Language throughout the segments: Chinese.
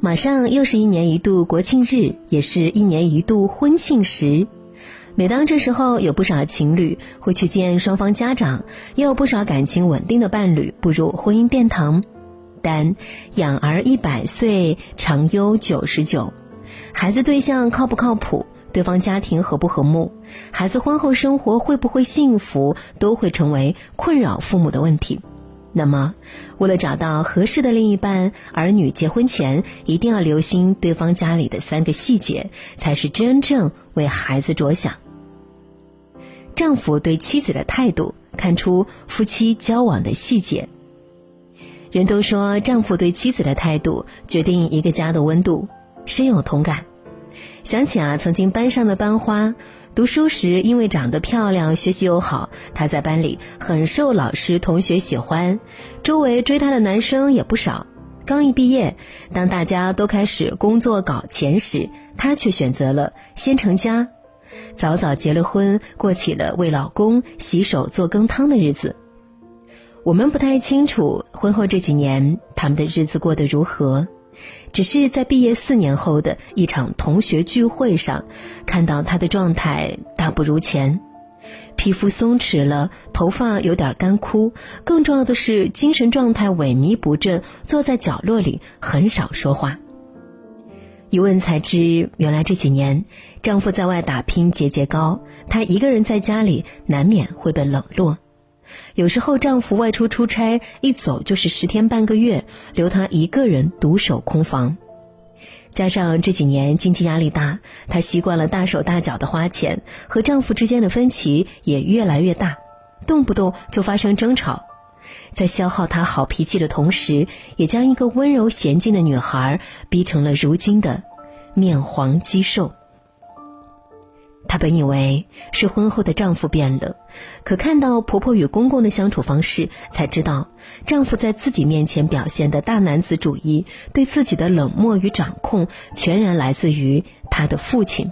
马上又是一年一度国庆日，也是一年一度婚庆时。每当这时候，有不少情侣会去见双方家长，也有不少感情稳定的伴侣步入婚姻殿堂。但养儿一百岁，长忧九十九。孩子对象靠不靠谱，对方家庭和不和睦，孩子婚后生活会不会幸福，都会成为困扰父母的问题。那么，为了找到合适的另一半，儿女结婚前一定要留心对方家里的三个细节，才是真正为孩子着想。丈夫对妻子的态度，看出夫妻交往的细节。人都说，丈夫对妻子的态度决定一个家的温度，深有同感。想起啊，曾经班上的班花。读书时，因为长得漂亮，学习又好，她在班里很受老师同学喜欢，周围追她的男生也不少。刚一毕业，当大家都开始工作搞钱时，她却选择了先成家，早早结了婚，过起了为老公洗手做羹汤的日子。我们不太清楚婚后这几年他们的日子过得如何。只是在毕业四年后的一场同学聚会上，看到他的状态大不如前，皮肤松弛了，头发有点干枯，更重要的是精神状态萎靡不振，坐在角落里很少说话。一问才知，原来这几年丈夫在外打拼节节高，她一个人在家里难免会被冷落。有时候丈夫外出出差，一走就是十天半个月，留她一个人独守空房。加上这几年经济压力大，她习惯了大手大脚的花钱，和丈夫之间的分歧也越来越大，动不动就发生争吵，在消耗她好脾气的同时，也将一个温柔娴静的女孩逼成了如今的面黄肌瘦。她本以为是婚后的丈夫变了，可看到婆婆与公公的相处方式，才知道丈夫在自己面前表现的大男子主义，对自己的冷漠与掌控，全然来自于她的父亲。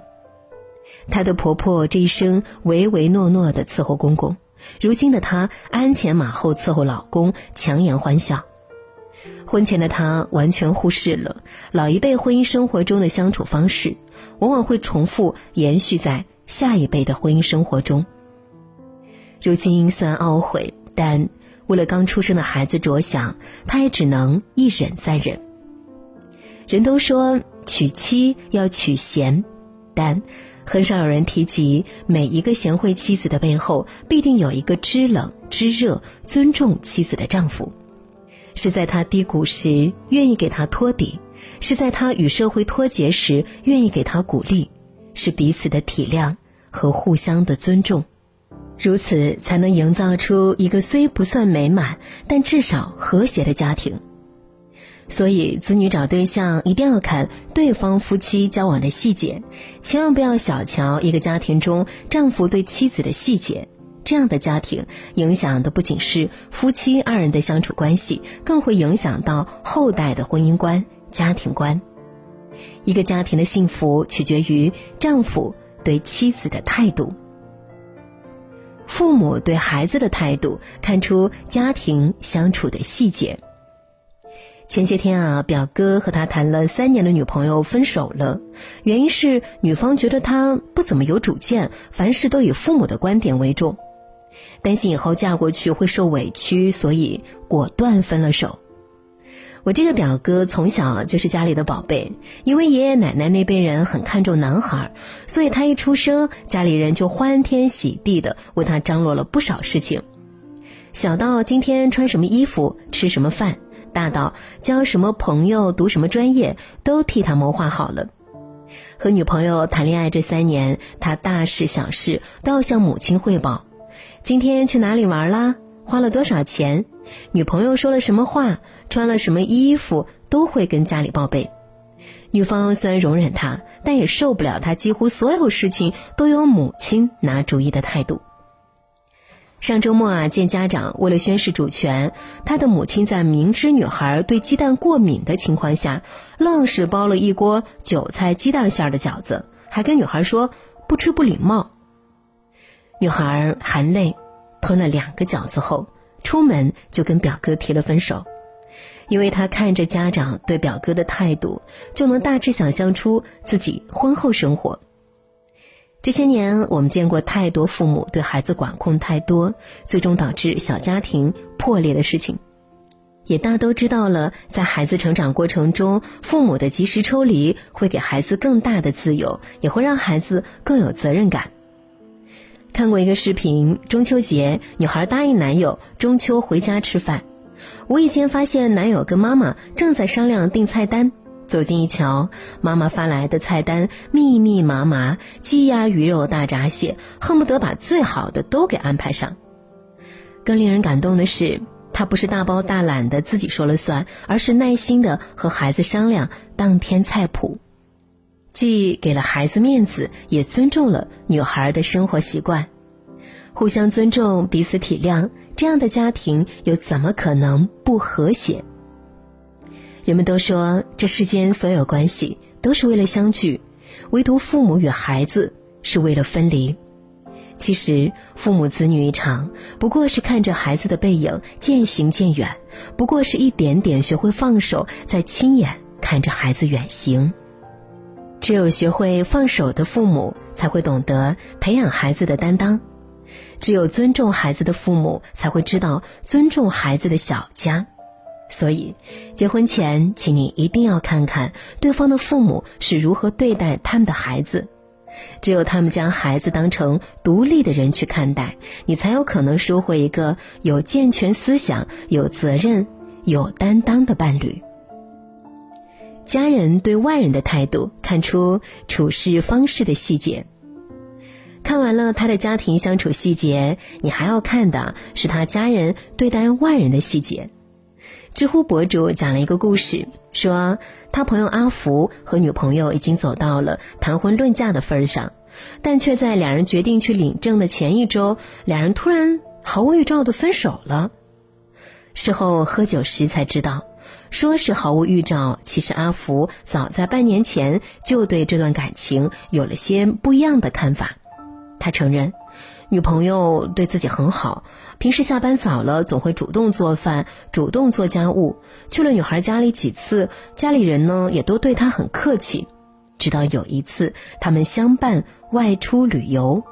她的婆婆这一生唯唯诺诺的伺候公公，如今的她鞍前马后伺候老公，强颜欢笑。婚前的她完全忽视了老一辈婚姻生活中的相处方式。往往会重复延续在下一辈的婚姻生活中。如今虽然懊悔，但为了刚出生的孩子着想，他也只能一忍再忍。人都说娶妻要娶贤，但很少有人提及，每一个贤惠妻子的背后，必定有一个知冷知热、尊重妻子的丈夫，是在他低谷时愿意给他托底。是在他与社会脱节时，愿意给他鼓励，是彼此的体谅和互相的尊重，如此才能营造出一个虽不算美满，但至少和谐的家庭。所以，子女找对象一定要看对方夫妻交往的细节，千万不要小瞧一个家庭中丈夫对妻子的细节。这样的家庭影响的不仅是夫妻二人的相处关系，更会影响到后代的婚姻观。家庭观，一个家庭的幸福取决于丈夫对妻子的态度，父母对孩子的态度，看出家庭相处的细节。前些天啊，表哥和他谈了三年的女朋友分手了，原因是女方觉得他不怎么有主见，凡事都以父母的观点为重，担心以后嫁过去会受委屈，所以果断分了手。我这个表哥从小就是家里的宝贝，因为爷爷奶奶那辈人很看重男孩，所以他一出生，家里人就欢天喜地的为他张罗了不少事情，小到今天穿什么衣服、吃什么饭，大到交什么朋友、读什么专业，都替他谋划好了。和女朋友谈恋爱这三年，他大事小事都要向母亲汇报：今天去哪里玩啦？花了多少钱？女朋友说了什么话？穿了什么衣服都会跟家里报备，女方虽然容忍他，但也受不了他几乎所有事情都由母亲拿主意的态度。上周末啊，见家长，为了宣示主权，他的母亲在明知女孩对鸡蛋过敏的情况下，愣是包了一锅韭菜鸡蛋馅的饺子，还跟女孩说不吃不礼貌。女孩含泪吞了两个饺子后，出门就跟表哥提了分手。因为他看着家长对表哥的态度，就能大致想象出自己婚后生活。这些年，我们见过太多父母对孩子管控太多，最终导致小家庭破裂的事情，也大都知道了，在孩子成长过程中，父母的及时抽离会给孩子更大的自由，也会让孩子更有责任感。看过一个视频，中秋节，女孩答应男友中秋回家吃饭。无意间发现男友跟妈妈正在商量订菜单，走近一瞧，妈妈发来的菜单密密麻麻，鸡鸭鱼肉大闸蟹，恨不得把最好的都给安排上。更令人感动的是，她不是大包大揽的自己说了算，而是耐心的和孩子商量当天菜谱，既给了孩子面子，也尊重了女孩的生活习惯，互相尊重，彼此体谅。这样的家庭又怎么可能不和谐？人们都说这世间所有关系都是为了相聚，唯独父母与孩子是为了分离。其实父母子女一场，不过是看着孩子的背影渐行渐远，不过是一点点学会放手，再亲眼看着孩子远行。只有学会放手的父母，才会懂得培养孩子的担当。只有尊重孩子的父母，才会知道尊重孩子的小家。所以，结婚前，请你一定要看看对方的父母是如何对待他们的孩子。只有他们将孩子当成独立的人去看待，你才有可能收获一个有健全思想、有责任、有担当的伴侣。家人对外人的态度，看出处事方式的细节。看完了他的家庭相处细节，你还要看的是他家人对待外人的细节。知乎博主讲了一个故事，说他朋友阿福和女朋友已经走到了谈婚论嫁的份上，但却在两人决定去领证的前一周，两人突然毫无预兆的分手了。事后喝酒时才知道，说是毫无预兆，其实阿福早在半年前就对这段感情有了些不一样的看法。他承认，女朋友对自己很好，平时下班早了总会主动做饭、主动做家务。去了女孩家里几次，家里人呢也都对她很客气。直到有一次，他们相伴外出旅游，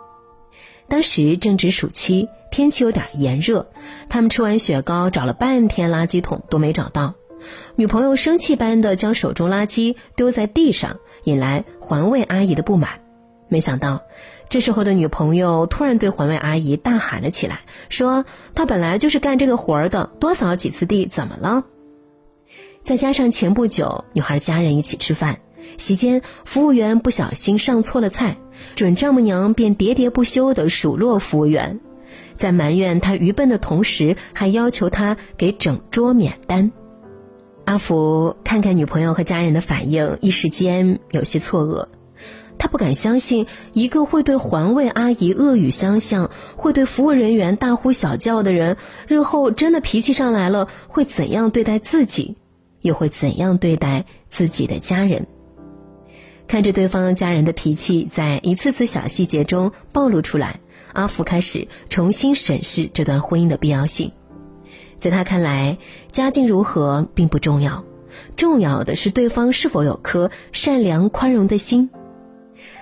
当时正值暑期，天气有点炎热。他们吃完雪糕，找了半天垃圾桶都没找到，女朋友生气般的将手中垃圾丢在地上，引来环卫阿姨的不满。没想到。这时候的女朋友突然对环卫阿姨大喊了起来，说：“她本来就是干这个活儿的，多扫几次地怎么了？”再加上前不久女孩家人一起吃饭，席间服务员不小心上错了菜，准丈母娘便喋喋不休地数落服务员，在埋怨他愚笨的同时，还要求他给整桌免单。阿福看看女朋友和家人的反应，一时间有些错愕。他不敢相信，一个会对环卫阿姨恶语相向、会对服务人员大呼小叫的人，日后真的脾气上来了，会怎样对待自己，又会怎样对待自己的家人？看着对方家人的脾气在一次次小细节中暴露出来，阿福开始重新审视这段婚姻的必要性。在他看来，家境如何并不重要，重要的是对方是否有颗善良宽容的心。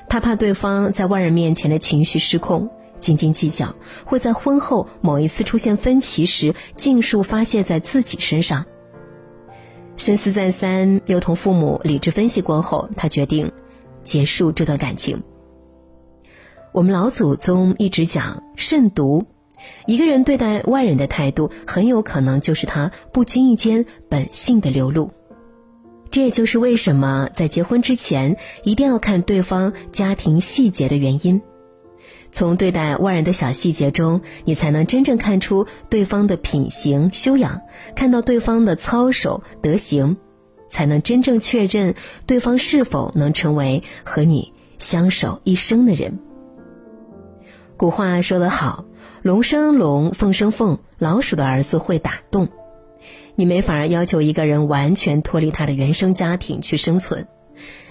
他怕对方在外人面前的情绪失控，斤斤计较，会在婚后某一次出现分歧时尽数发泄在自己身上。深思再三，又同父母理智分析过后，他决定结束这段感情。我们老祖宗一直讲慎独，一个人对待外人的态度，很有可能就是他不经意间本性的流露。这也就是为什么在结婚之前一定要看对方家庭细节的原因。从对待外人的小细节中，你才能真正看出对方的品行修养，看到对方的操守德行，才能真正确认对方是否能成为和你相守一生的人。古话说得好：“龙生龙，凤生凤，老鼠的儿子会打洞。”你没法要求一个人完全脱离他的原生家庭去生存，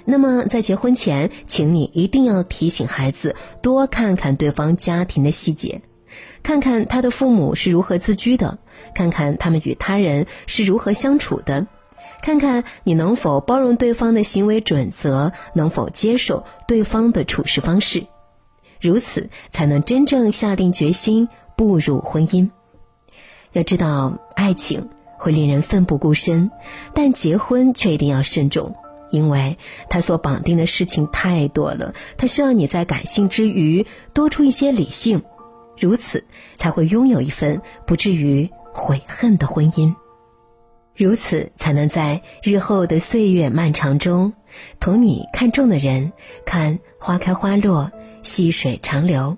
那么在结婚前，请你一定要提醒孩子多看看对方家庭的细节，看看他的父母是如何自居的，看看他们与他人是如何相处的，看看你能否包容对方的行为准则，能否接受对方的处事方式，如此才能真正下定决心步入婚姻。要知道，爱情会令人奋不顾身，但结婚却一定要慎重。因为它所绑定的事情太多了，它需要你在感性之余多出一些理性，如此才会拥有一份不至于悔恨的婚姻，如此才能在日后的岁月漫长中，同你看中的人看花开花落，细水长流。